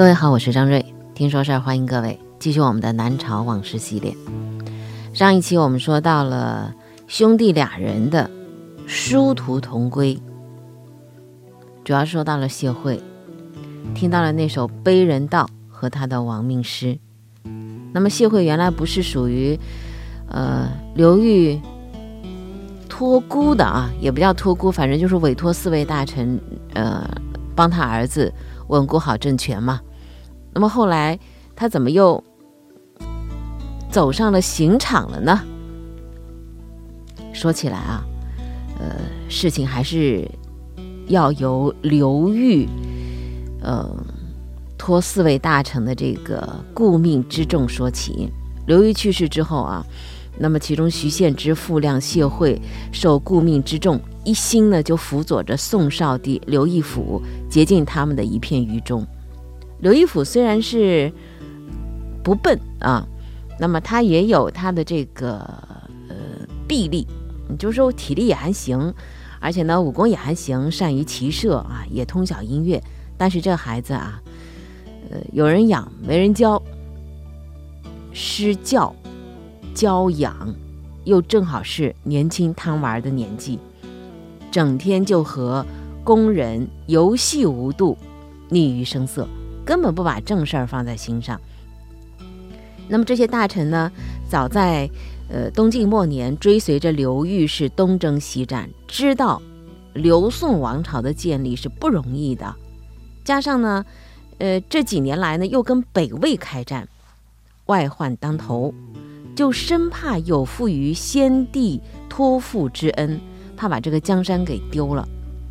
各位好，我是张瑞，听说事儿，欢迎各位继续我们的南朝往事系列。上一期我们说到了兄弟俩人的殊途同归，主要说到了谢惠，听到了那首《悲人道》和他的亡命诗。那么谢惠原来不是属于呃刘裕托孤的啊，也不叫托孤，反正就是委托四位大臣呃帮他儿子稳固好政权嘛。那么后来他怎么又走上了刑场了呢？说起来啊，呃，事情还是要由刘裕，呃，托四位大臣的这个顾命之重说起。刘裕去世之后啊，那么其中徐献之、傅亮、谢惠受顾命之重，一心呢就辅佐着宋少帝刘义府，竭尽他们的一片愚忠。刘义府虽然是不笨啊，那么他也有他的这个呃臂力，就是说体力也还行，而且呢武功也还行，善于骑射啊，也通晓音乐。但是这孩子啊，呃有人养没人教，失教教养，又正好是年轻贪玩的年纪，整天就和工人游戏无度，溺于声色。根本不把正事儿放在心上。那么这些大臣呢，早在呃东晋末年，追随着刘裕是东征西战，知道刘宋王朝的建立是不容易的。加上呢，呃这几年来呢，又跟北魏开战，外患当头，就生怕有负于先帝托付之恩，怕把这个江山给丢了，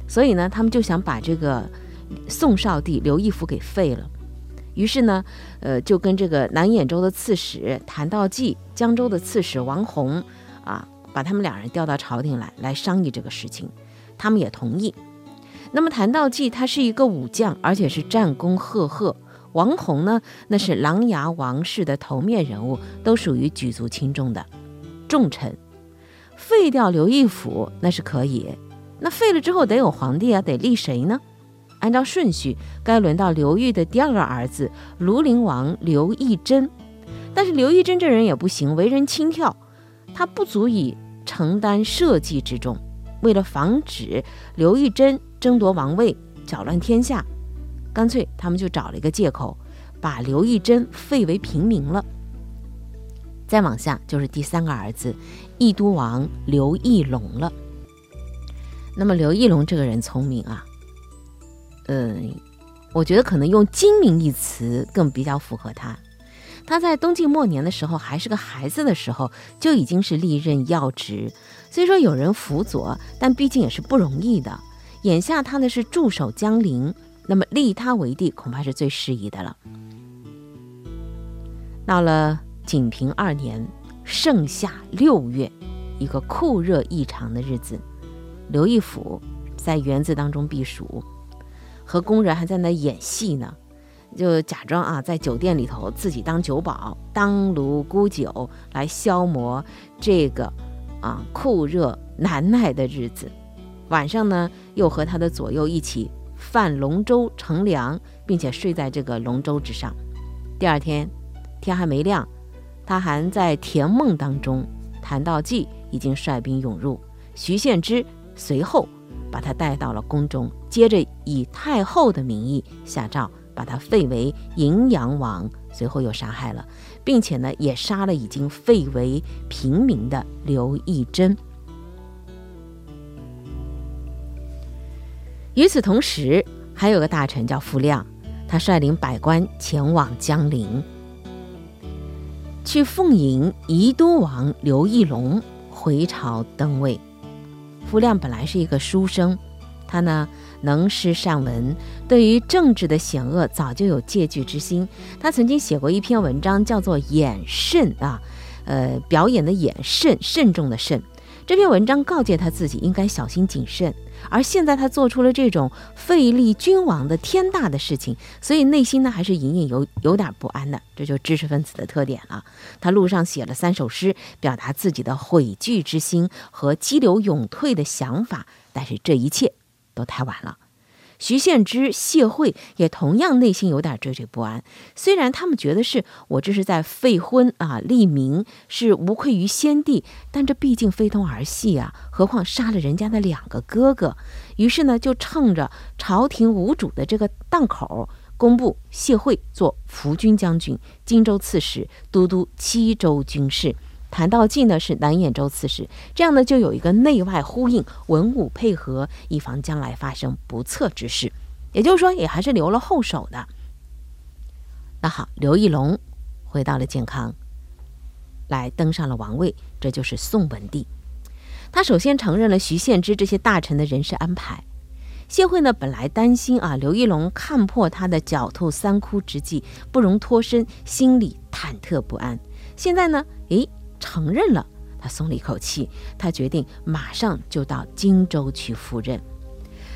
所以呢，他们就想把这个。宋少帝刘义府给废了，于是呢，呃，就跟这个南兖州的刺史谭道济、江州的刺史王弘啊，把他们两人调到朝廷来，来商议这个事情。他们也同意。那么谭道济他是一个武将，而且是战功赫赫。王弘呢，那是琅琊王氏的头面人物，都属于举足轻重的重臣。废掉刘义府那是可以，那废了之后得有皇帝啊，得立谁呢？按照顺序，该轮到刘裕的第二个儿子庐陵王刘义珍。但是刘义珍这人也不行，为人轻佻，他不足以承担社稷之重。为了防止刘义珍争夺王位、搅乱天下，干脆他们就找了一个借口，把刘义珍废为平民了。再往下就是第三个儿子义都王刘义隆了。那么刘义隆这个人聪明啊。嗯，我觉得可能用精明一词更比较符合他。他在东晋末年的时候，还是个孩子的时候，就已经是历任要职。虽说有人辅佐，但毕竟也是不容易的。眼下他呢是驻守江陵，那么立他为帝，恐怕是最适宜的了。到了景平二年盛夏六月，一个酷热异常的日子，刘义府在园子当中避暑。和工人还在那演戏呢，就假装啊，在酒店里头自己当酒保，当炉沽酒来消磨这个啊酷热难耐的日子。晚上呢，又和他的左右一起泛龙舟乘凉，并且睡在这个龙舟之上。第二天天还没亮，他还在甜梦当中。谭道济已经率兵涌入，徐献之随后。把他带到了宫中，接着以太后的名义下诏，把他废为荥阳王，随后又杀害了，并且呢，也杀了已经废为平民的刘义珍。与此同时，还有个大臣叫傅亮，他率领百官前往江陵，去奉迎宜都王刘义隆回朝登位。傅亮本来是一个书生，他呢能诗善文，对于政治的险恶早就有戒惧之心。他曾经写过一篇文章，叫做《演慎》啊，呃，表演的演慎，慎重的慎。这篇文章告诫他自己应该小心谨慎。而现在他做出了这种废立君王的天大的事情，所以内心呢还是隐隐有有点不安的。这就知识分子的特点了。他路上写了三首诗，表达自己的悔惧之心和激流勇退的想法。但是这一切都太晚了。徐献之、谢惠也同样内心有点惴惴不安。虽然他们觉得是我这是在废婚啊立名，是无愧于先帝，但这毕竟非同儿戏啊！何况杀了人家的两个哥哥。于是呢，就趁着朝廷无主的这个档口，公布谢惠做扶军将军、荆州刺史、都督七州军事。谭道济呢是南兖州刺史，这样呢就有一个内外呼应、文武配合，以防将来发生不测之事。也就是说，也还是留了后手的。那好，刘义隆回到了建康，来登上了王位，这就是宋文帝。他首先承认了徐献之这些大臣的人事安排。谢惠呢本来担心啊，刘义隆看破他的狡兔三窟之计，不容脱身，心里忐忑不安。现在呢，诶。承认了，他松了一口气。他决定马上就到荆州去赴任。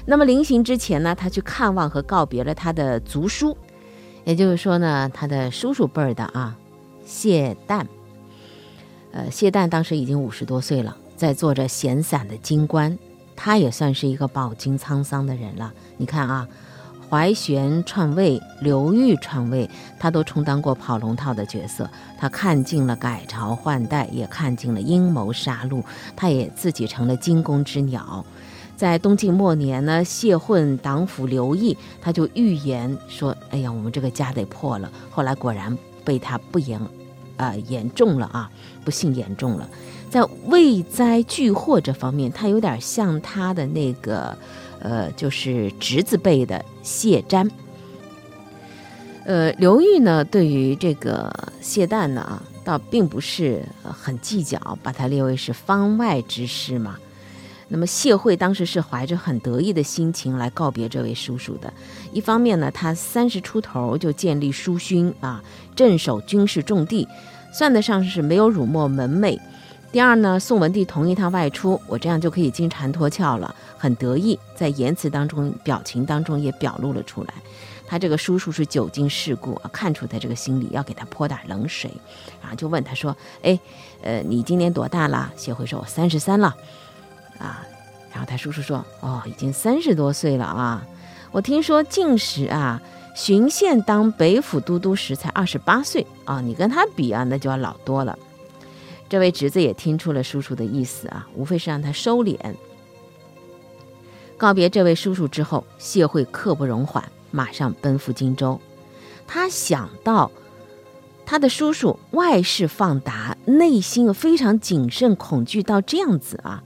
那么临行之前呢，他去看望和告别了他的族叔，也就是说呢，他的叔叔辈儿的啊，谢旦。呃，谢旦当时已经五十多岁了，在做着闲散的京官，他也算是一个饱经沧桑的人了。你看啊。怀玄篡位，刘裕篡位，他都充当过跑龙套的角色。他看尽了改朝换代，也看尽了阴谋杀戮。他也自己成了惊弓之鸟。在东晋末年呢，谢混党府刘毅，他就预言说：“哎呀，我们这个家得破了。”后来果然被他不严，呃，言中了啊，不幸言中了。在畏灾惧祸这方面，他有点像他的那个。呃，就是侄子辈的谢瞻。呃，刘裕呢，对于这个谢旦呢啊，倒并不是很计较，把他列为是方外之师嘛。那么谢惠当时是怀着很得意的心情来告别这位叔叔的。一方面呢，他三十出头就建立书勋啊，镇守军事重地，算得上是没有辱没门楣。第二呢，宋文帝同意他外出，我这样就可以金蝉脱壳了，很得意，在言辞当中、表情当中也表露了出来。他这个叔叔是久经世故啊，看出他这个心理，要给他泼点冷水，然后就问他说：“哎，呃，你今年多大了？”谢惠说：“我三十三了。”啊，然后他叔叔说：“哦，已经三十多岁了啊！我听说进时啊，巡县当北府都督时才二十八岁啊，你跟他比啊，那就要老多了。”这位侄子也听出了叔叔的意思啊，无非是让他收敛。告别这位叔叔之后，谢惠刻不容缓，马上奔赴荆州。他想到他的叔叔外事放达，内心非常谨慎恐惧到这样子啊，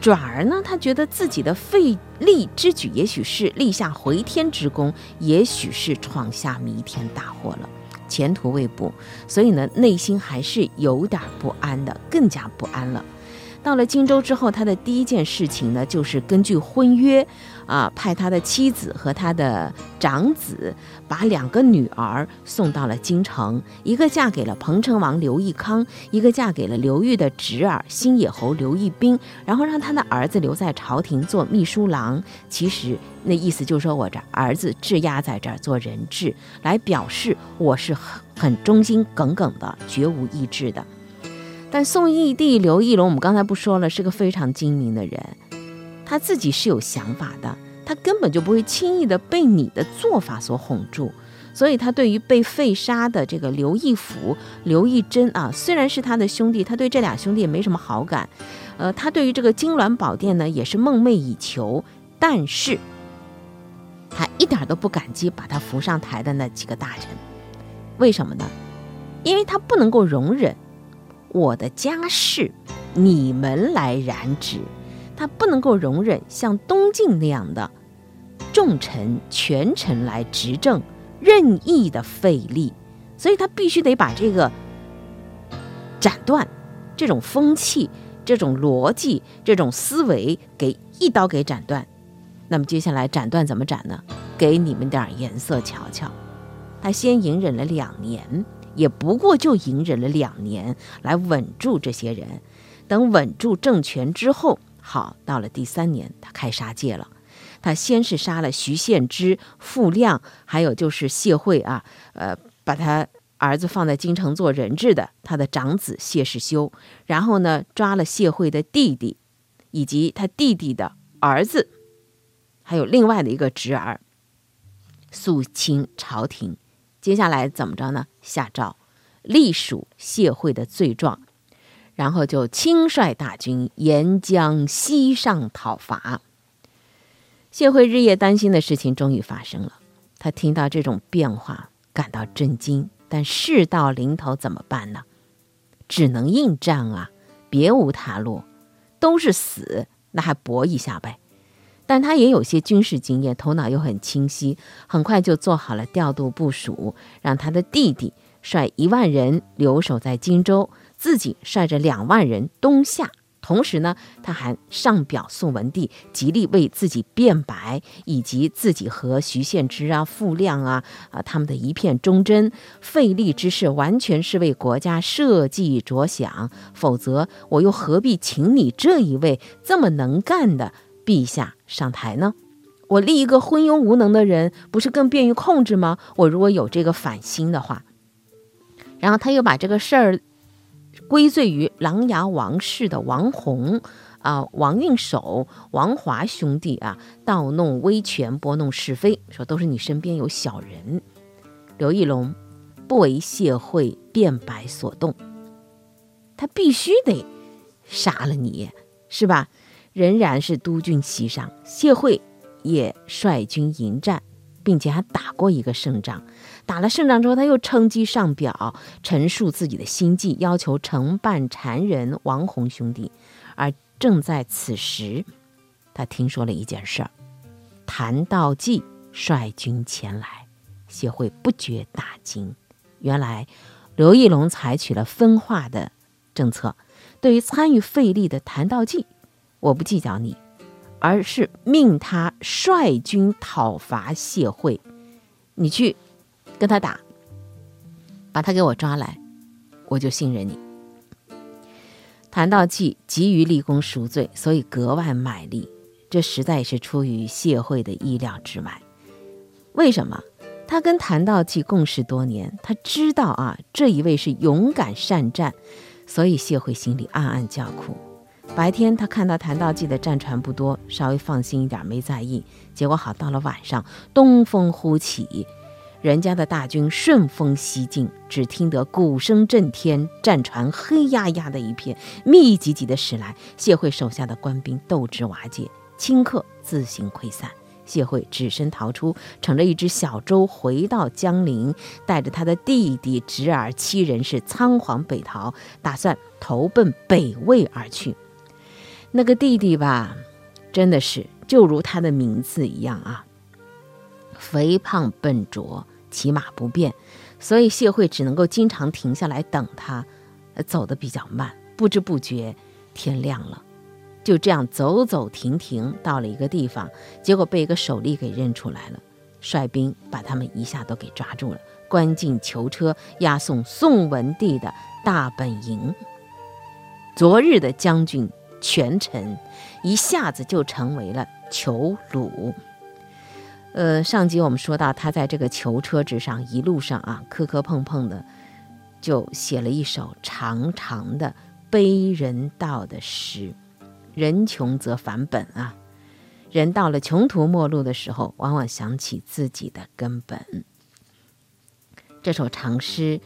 转而呢，他觉得自己的费力之举，也许是立下回天之功，也许是闯下弥天大祸了。前途未卜，所以呢，内心还是有点不安的，更加不安了。到了荆州之后，他的第一件事情呢，就是根据婚约，啊，派他的妻子和他的长子，把两个女儿送到了京城，一个嫁给了彭城王刘义康，一个嫁给了刘裕的侄儿新野侯刘义斌，然后让他的儿子留在朝廷做秘书郎。其实那意思就是说我这儿子质押在这儿做人质，来表示我是很很忠心耿耿的，绝无异志的。但宋义帝刘义隆，我们刚才不说了，是个非常精明的人，他自己是有想法的，他根本就不会轻易的被你的做法所哄住，所以他对于被废杀的这个刘义府、刘义珍啊，虽然是他的兄弟，他对这俩兄弟也没什么好感，呃，他对于这个金銮宝殿呢，也是梦寐以求，但是他一点都不感激把他扶上台的那几个大臣，为什么呢？因为他不能够容忍。我的家事，你们来染指，他不能够容忍像东晋那样的重臣权臣来执政，任意的费力，所以他必须得把这个斩断，这种风气、这种逻辑、这种思维给一刀给斩断。那么接下来斩断怎么斩呢？给你们点颜色瞧瞧。他先隐忍了两年。也不过就隐忍了两年来稳住这些人，等稳住政权之后，好，到了第三年，他开杀戒了。他先是杀了徐献之、傅亮，还有就是谢惠啊，呃，把他儿子放在京城做人质的他的长子谢世修，然后呢，抓了谢惠的弟弟，以及他弟弟的儿子，还有另外的一个侄儿肃清朝廷。接下来怎么着呢？下诏隶属谢惠的罪状，然后就亲率大军沿江西上讨伐。谢惠日夜担心的事情终于发生了，他听到这种变化感到震惊，但事到临头怎么办呢？只能应战啊，别无他路，都是死，那还搏一下呗。但他也有些军事经验，头脑又很清晰，很快就做好了调度部署，让他的弟弟率一万人留守在荆州，自己率着两万人东下。同时呢，他还上表宋文帝，极力为自己辩白，以及自己和徐献之啊、傅亮啊啊他们的一片忠贞，费力之事完全是为国家社稷着想，否则我又何必请你这一位这么能干的？陛下上台呢，我立一个昏庸无能的人，不是更便于控制吗？我如果有这个反心的话，然后他又把这个事儿归罪于琅琊王氏的王弘啊、王运守、王华兄弟啊，盗弄威权，拨弄是非，说都是你身边有小人。刘义隆不为谢惠辩白所动，他必须得杀了你，是吧？仍然是督军席上，谢惠也率军迎战，并且还打过一个胜仗。打了胜仗之后，他又称机上表，陈述自己的心迹，要求惩办残人王弘兄弟。而正在此时，他听说了一件事儿：谭道济率军前来。谢惠不觉大惊，原来刘义隆采取了分化的政策，对于参与费力的谭道济。我不计较你，而是命他率军讨伐谢惠，你去跟他打，把他给我抓来，我就信任你。谭道济急于立功赎罪，所以格外卖力，这实在是出于谢惠的意料之外。为什么？他跟谭道济共事多年，他知道啊，这一位是勇敢善战，所以谢惠心里暗暗叫苦。白天他看到谭道济的战船不多，稍微放心一点，没在意。结果好，到了晚上，东风忽起，人家的大军顺风西进，只听得鼓声震天，战船黑压压的一片，密集集的驶来。谢惠手下的官兵斗志瓦解，顷刻自行溃散。谢惠只身逃出，乘着一只小舟回到江陵，带着他的弟弟、侄儿七人是仓皇北逃，打算投奔北魏而去。那个弟弟吧，真的是就如他的名字一样啊，肥胖笨拙，骑马不便，所以谢惠只能够经常停下来等他，走得比较慢。不知不觉天亮了，就这样走走停停到了一个地方，结果被一个守吏给认出来了，率兵把他们一下都给抓住了，关进囚车，押送宋文帝的大本营。昨日的将军。权臣一下子就成为了囚虏。呃，上集我们说到，他在这个囚车之上，一路上啊，磕磕碰碰的，就写了一首长长的悲人道的诗。人穷则返本啊，人到了穷途末路的时候，往往想起自己的根本。这首长诗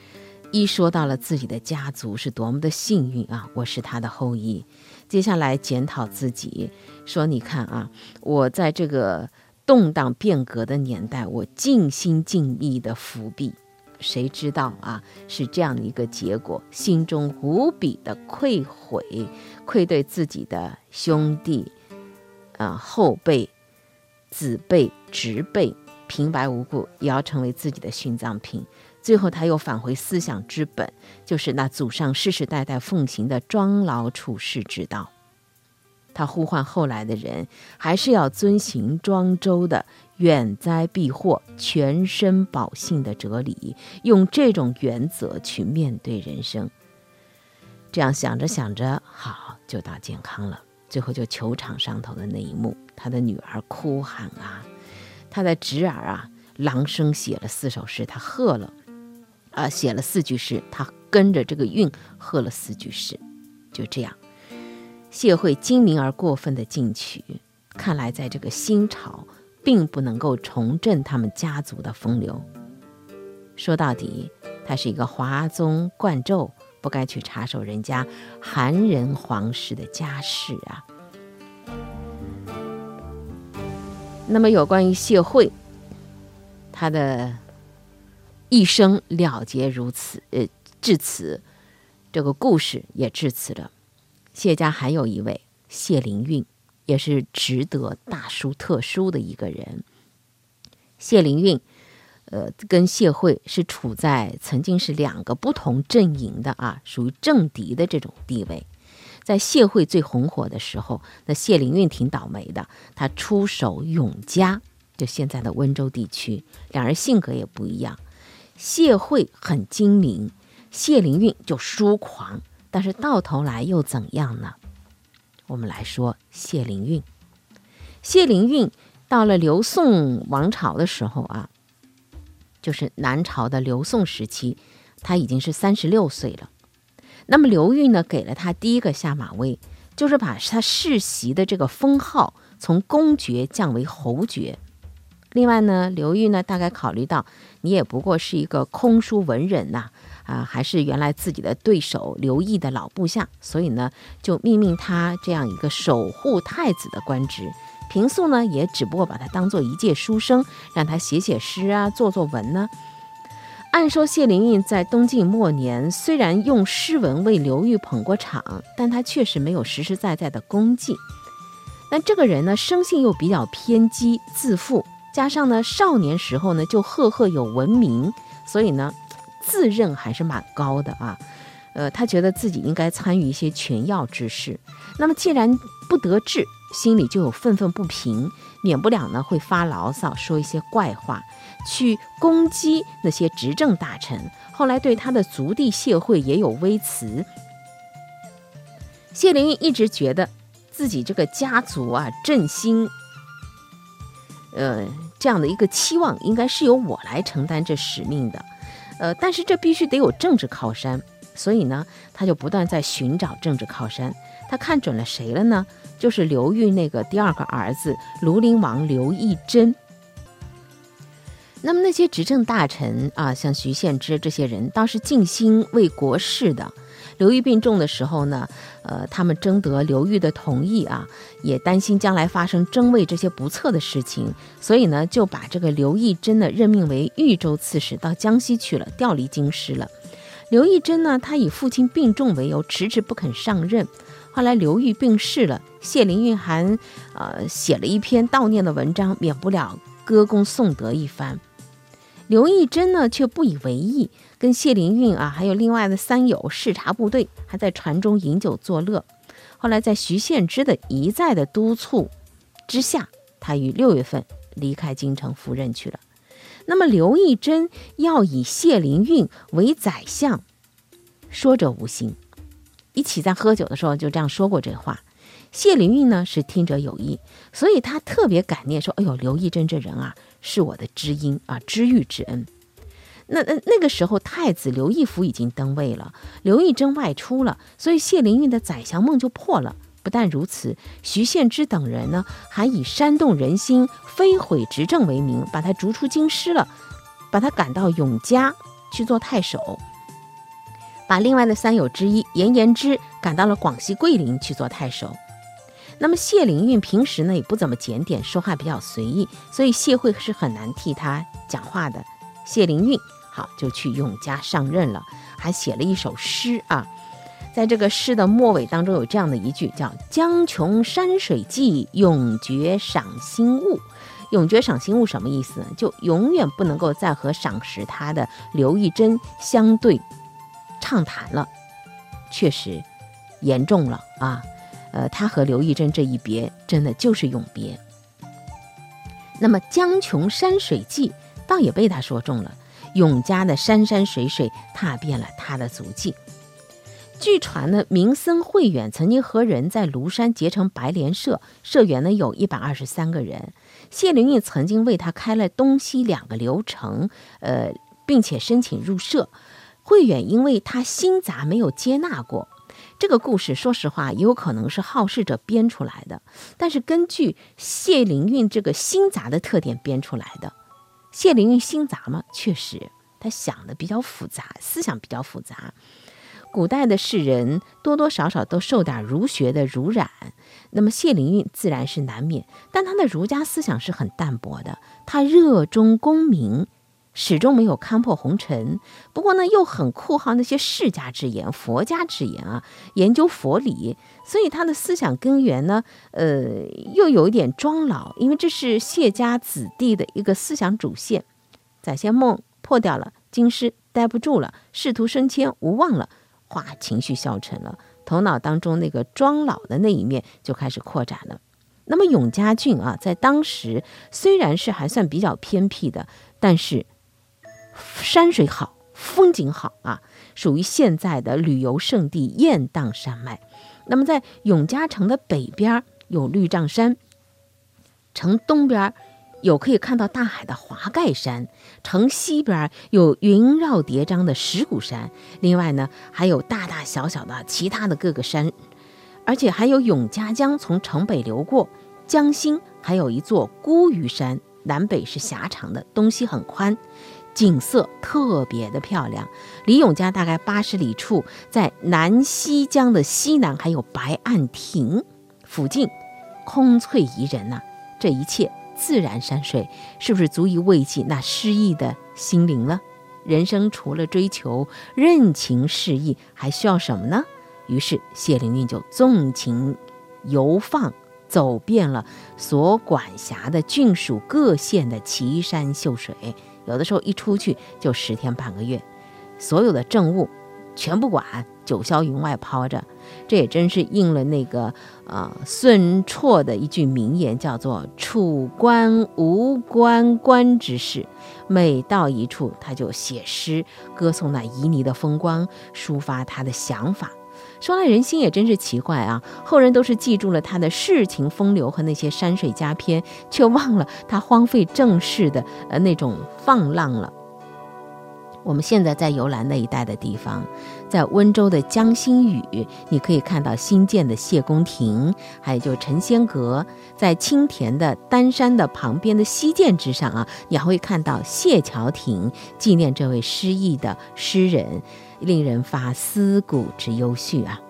一说到了自己的家族是多么的幸运啊，我是他的后裔。接下来检讨自己，说：“你看啊，我在这个动荡变革的年代，我尽心尽意的伏笔，谁知道啊，是这样的一个结果，心中无比的愧悔，愧对自己的兄弟、啊后辈、子辈、侄辈，平白无故也要成为自己的殉葬品。”最后，他又返回思想之本，就是那祖上世世代代奉行的庄老处世之道。他呼唤后来的人，还是要遵循庄周的远灾避祸、全身保性的哲理，用这种原则去面对人生。这样想着想着，好，就到健康了。最后就球场上头的那一幕，他的女儿哭喊啊，他的侄儿啊，朗声写了四首诗，他喝了。啊，写了四句诗，他跟着这个韵喝了四句诗，就这样。谢惠精明而过分的进取，看来在这个新朝，并不能够重振他们家族的风流。说到底，他是一个华宗贯胄，不该去插手人家韩人皇室的家事啊。那么，有关于谢惠，他的一生了结如此，呃，至此，这个故事也至此了。谢家还有一位谢灵运，也是值得大书特书的一个人。谢灵运，呃，跟谢惠是处在曾经是两个不同阵营的啊，属于政敌的这种地位。在谢惠最红火的时候，那谢灵运挺倒霉的，他出手永嘉，就现在的温州地区。两人性格也不一样，谢惠很精明，谢灵运就疏狂。但是到头来又怎样呢？我们来说谢灵运。谢灵运到了刘宋王朝的时候啊，就是南朝的刘宋时期，他已经是三十六岁了。那么刘裕呢，给了他第一个下马威，就是把他世袭的这个封号从公爵降为侯爵。另外呢，刘裕呢，大概考虑到你也不过是一个空书文人呐，啊还是原来自己的对手刘毅的老部下，所以呢，就命命他这样一个守护太子的官职。平素呢，也只不过把他当做一介书生，让他写写诗啊，做做文呢。按说谢灵运在东晋末年，虽然用诗文为刘裕捧过场，但他确实没有实实在在的功绩。那这个人呢，生性又比较偏激自负，加上呢少年时候呢就赫赫有闻名，所以呢自认还是蛮高的啊。呃，他觉得自己应该参与一些权要之事。那么既然不得志，心里就有愤愤不平，免不了呢会发牢骚，说一些怪话。去攻击那些执政大臣，后来对他的族弟谢惠也有微词。谢灵运一直觉得自己这个家族啊振兴，呃这样的一个期望，应该是由我来承担这使命的，呃，但是这必须得有政治靠山，所以呢，他就不断在寻找政治靠山。他看准了谁了呢？就是刘裕那个第二个儿子庐陵王刘义真。那么那些执政大臣啊，像徐献之这些人，倒是尽心为国事的。刘裕病重的时候呢，呃，他们征得刘裕的同意啊，也担心将来发生争位这些不测的事情，所以呢，就把这个刘义珍呢任命为豫州刺史，到江西去了，调离京师了。刘义珍呢，他以父亲病重为由，迟迟不肯上任。后来刘裕病逝了，谢灵运还呃写了一篇悼念的文章，免不了歌功颂德一番。刘义珍呢，却不以为意，跟谢灵运啊，还有另外的三友视察部队，还在船中饮酒作乐。后来在徐献之的一再的督促之下，他于六月份离开京城赴任去了。那么刘义珍要以谢灵运为宰相，说者无心。一起在喝酒的时候就这样说过这话。谢灵运呢是听者有意，所以他特别感念说：“哎呦，刘义珍这人啊。”是我的知音啊，知遇之恩。那那那个时候，太子刘义府已经登位了，刘义珍外出了，所以谢灵运的宰相梦就破了。不但如此，徐献之等人呢，还以煽动人心、非毁执政为名，把他逐出京师了，把他赶到永嘉去做太守，把另外的三友之一严延之赶到了广西桂林去做太守。那么谢灵运平时呢也不怎么检点，说话比较随意，所以谢惠是很难替他讲话的。谢灵运好就去永嘉上任了，还写了一首诗啊。在这个诗的末尾当中有这样的一句，叫“江穷山水寂，永绝赏心物”。永绝赏心物什么意思？就永远不能够再和赏识他的刘义珍相对畅谈了。确实严重了啊。呃，他和刘义珍这一别，真的就是永别。那么江穷山水寂，倒也被他说中了。永嘉的山山水水，踏遍了他的足迹。据传呢，明僧慧远曾经和人在庐山结成白莲社，社员呢有一百二十三个人。谢灵运曾经为他开了东西两个流程，呃，并且申请入社。慧远因为他心杂，没有接纳过。这个故事，说实话，也有可能是好事者编出来的，但是根据谢灵运这个心杂的特点编出来的。谢灵运心杂嘛，确实他想的比较复杂，思想比较复杂。古代的士人多多少少都受点儒学的濡染，那么谢灵运自然是难免，但他的儒家思想是很淡薄的，他热衷功名。始终没有看破红尘，不过呢，又很酷好那些世家之言、佛家之言啊，研究佛理，所以他的思想根源呢，呃，又有一点装老，因为这是谢家子弟的一个思想主线。宰相梦破掉了，京师待不住了，仕途升迁无望了，哗，情绪消沉了，头脑当中那个装老的那一面就开始扩展了。那么永嘉郡啊，在当时虽然是还算比较偏僻的，但是。山水好，风景好啊，属于现在的旅游胜地雁荡山脉。那么在永嘉城的北边有绿障山，城东边有可以看到大海的华盖山，城西边有云绕叠嶂的石鼓山。另外呢，还有大大小小的其他的各个山，而且还有永嘉江从城北流过，江心还有一座孤屿山，南北是狭长的，东西很宽。景色特别的漂亮，离永嘉大概八十里处，在南溪江的西南，还有白岸亭附近，空翠宜人呐。这一切自然山水，是不是足以慰藉那失意的心灵了？人生除了追求任情适意，还需要什么呢？于是谢灵运就纵情游放，走遍了所管辖的郡属各县的奇山秀水。有的时候一出去就十天半个月，所有的政务全不管，九霄云外抛着。这也真是应了那个呃孙绰的一句名言，叫做“楚官无官官之事”。每到一处，他就写诗歌颂那旖旎的风光，抒发他的想法。说来人心也真是奇怪啊！后人都是记住了他的世情风流和那些山水佳篇，却忘了他荒废政事的呃那种放浪了。我们现在在游览那一带的地方，在温州的江心屿，你可以看到新建的谢公亭，还有就陈仙阁；在青田的丹山的旁边的西涧之上啊，你还会看到谢桥亭，纪念这位失意的诗人。令人发思古之幽绪啊。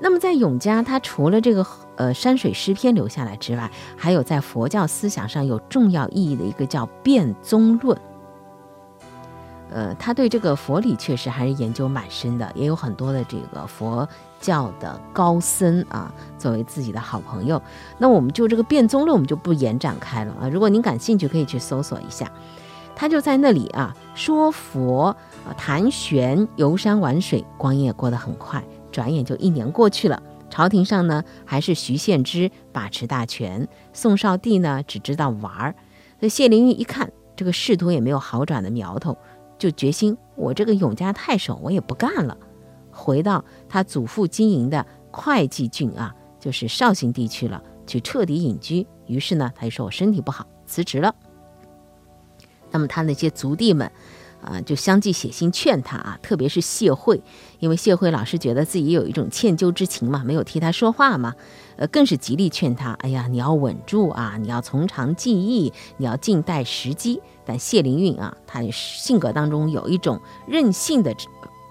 那么在永嘉，他除了这个呃山水诗篇留下来之外，还有在佛教思想上有重要意义的一个叫辩宗论。呃，他对这个佛理确实还是研究蛮深的，也有很多的这个佛教的高僧啊作为自己的好朋友。那我们就这个辩宗论，我们就不延展开了啊。如果您感兴趣，可以去搜索一下。他就在那里啊说佛啊谈玄游山玩水，光阴也过得很快，转眼就一年过去了。朝廷上呢还是徐献之把持大权，宋少帝呢只知道玩儿。那谢灵运一看这个仕途也没有好转的苗头，就决心我这个永嘉太守我也不干了，回到他祖父经营的会稽郡啊，就是绍兴地区了，去彻底隐居。于是呢他就说我身体不好，辞职了。那么他那些族弟们，啊，就相继写信劝他啊，特别是谢惠，因为谢惠老是觉得自己有一种歉疚之情嘛，没有替他说话嘛，呃，更是极力劝他，哎呀，你要稳住啊，你要从长计议，你要静待时机。但谢灵运啊，他性格当中有一种任性的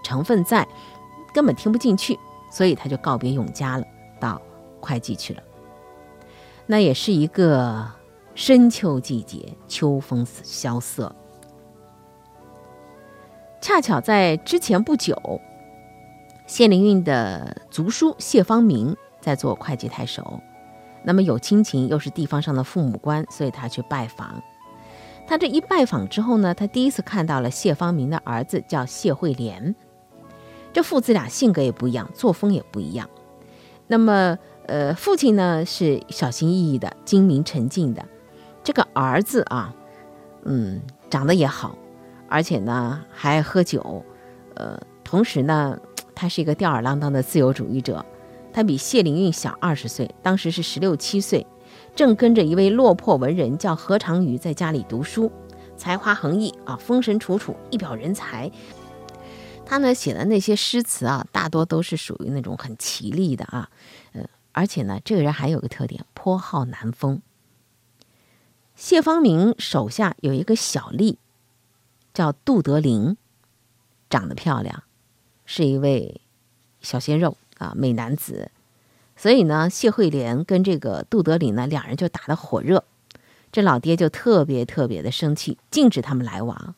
成分在，根本听不进去，所以他就告别永嘉了，到会稽去了。那也是一个。深秋季节，秋风萧瑟。恰巧在之前不久，谢灵运的族叔谢方明在做会稽太守，那么有亲情，又是地方上的父母官，所以他去拜访。他这一拜访之后呢，他第一次看到了谢方明的儿子，叫谢惠莲。这父子俩性格也不一样，作风也不一样。那么，呃，父亲呢是小心翼翼的，精明沉静的。这个儿子啊，嗯，长得也好，而且呢还爱喝酒，呃，同时呢，他是一个吊儿郎当的自由主义者。他比谢灵运小二十岁，当时是十六七岁，正跟着一位落魄文人叫何长瑜在家里读书，才华横溢啊，风神楚楚，一表人才。他呢写的那些诗词啊，大多都是属于那种很绮丽的啊，呃，而且呢，这个人还有个特点，颇好南风。谢方明手下有一个小吏，叫杜德林，长得漂亮，是一位小鲜肉啊，美男子。所以呢，谢惠莲跟这个杜德林呢，两人就打得火热。这老爹就特别特别的生气，禁止他们来往。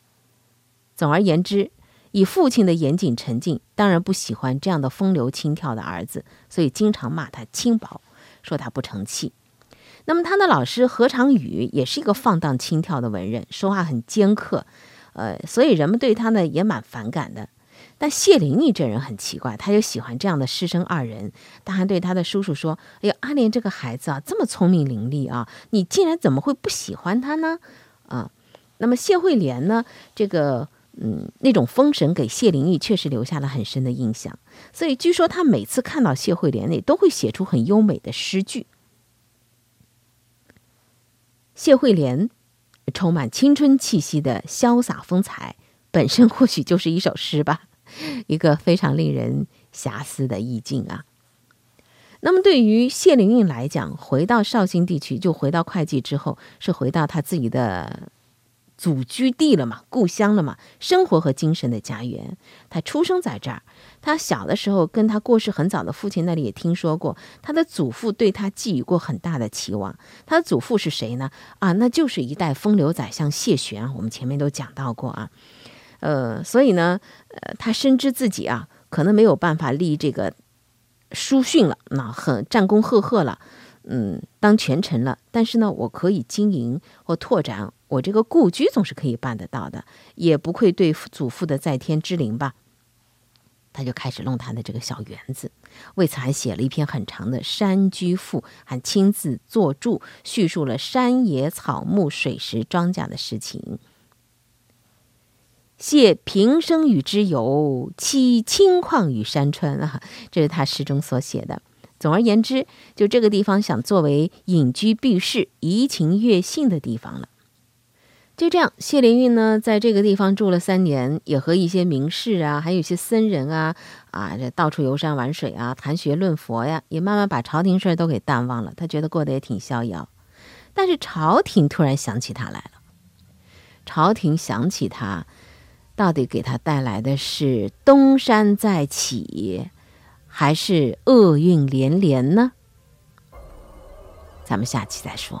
总而言之，以父亲的严谨沉静，当然不喜欢这样的风流轻佻的儿子，所以经常骂他轻薄，说他不成器。那么他的老师何长宇也是一个放荡轻佻的文人，说话很尖刻，呃，所以人们对他呢也蛮反感的。但谢灵运这人很奇怪，他就喜欢这样的师生二人。他还对他的叔叔说：“哎呦，阿莲这个孩子啊，这么聪明伶俐啊，你竟然怎么会不喜欢他呢？”啊，那么谢惠莲呢？这个嗯，那种风神给谢灵运确实留下了很深的印象。所以据说他每次看到谢惠莲那，都会写出很优美的诗句。谢惠莲充满青春气息的潇洒风采，本身或许就是一首诗吧。一个非常令人遐思的意境啊。那么对于谢灵运来讲，回到绍兴地区，就回到会稽之后，是回到他自己的祖居地了嘛，故乡了嘛，生活和精神的家园。他出生在这儿，他小的时候跟他过世很早的父亲那里也听说过，他的祖父对他寄予过很大的期望。他的祖父是谁呢？啊，那就是一代风流宰相谢玄，我们前面都讲到过啊。呃，所以呢，呃，他深知自己啊，可能没有办法立这个书训了，那很战功赫赫了，嗯，当权臣了。但是呢，我可以经营或拓展我这个故居，总是可以办得到的，也不愧对祖父的在天之灵吧。他就开始弄他的这个小园子，为此还写了一篇很长的《山居赋》，还亲自作注，叙述了山野草木、水石庄稼的事情。谢平生与之游，栖清旷与山川啊，这是他诗中所写的。总而言之，就这个地方想作为隐居避世、怡情悦性的地方了。就这样，谢灵运呢，在这个地方住了三年，也和一些名士啊，还有一些僧人啊，啊，这到处游山玩水啊，谈学论佛呀，也慢慢把朝廷事儿都给淡忘了。他觉得过得也挺逍遥。但是朝廷突然想起他来了，朝廷想起他。到底给他带来的是东山再起，还是厄运连连呢？咱们下期再说。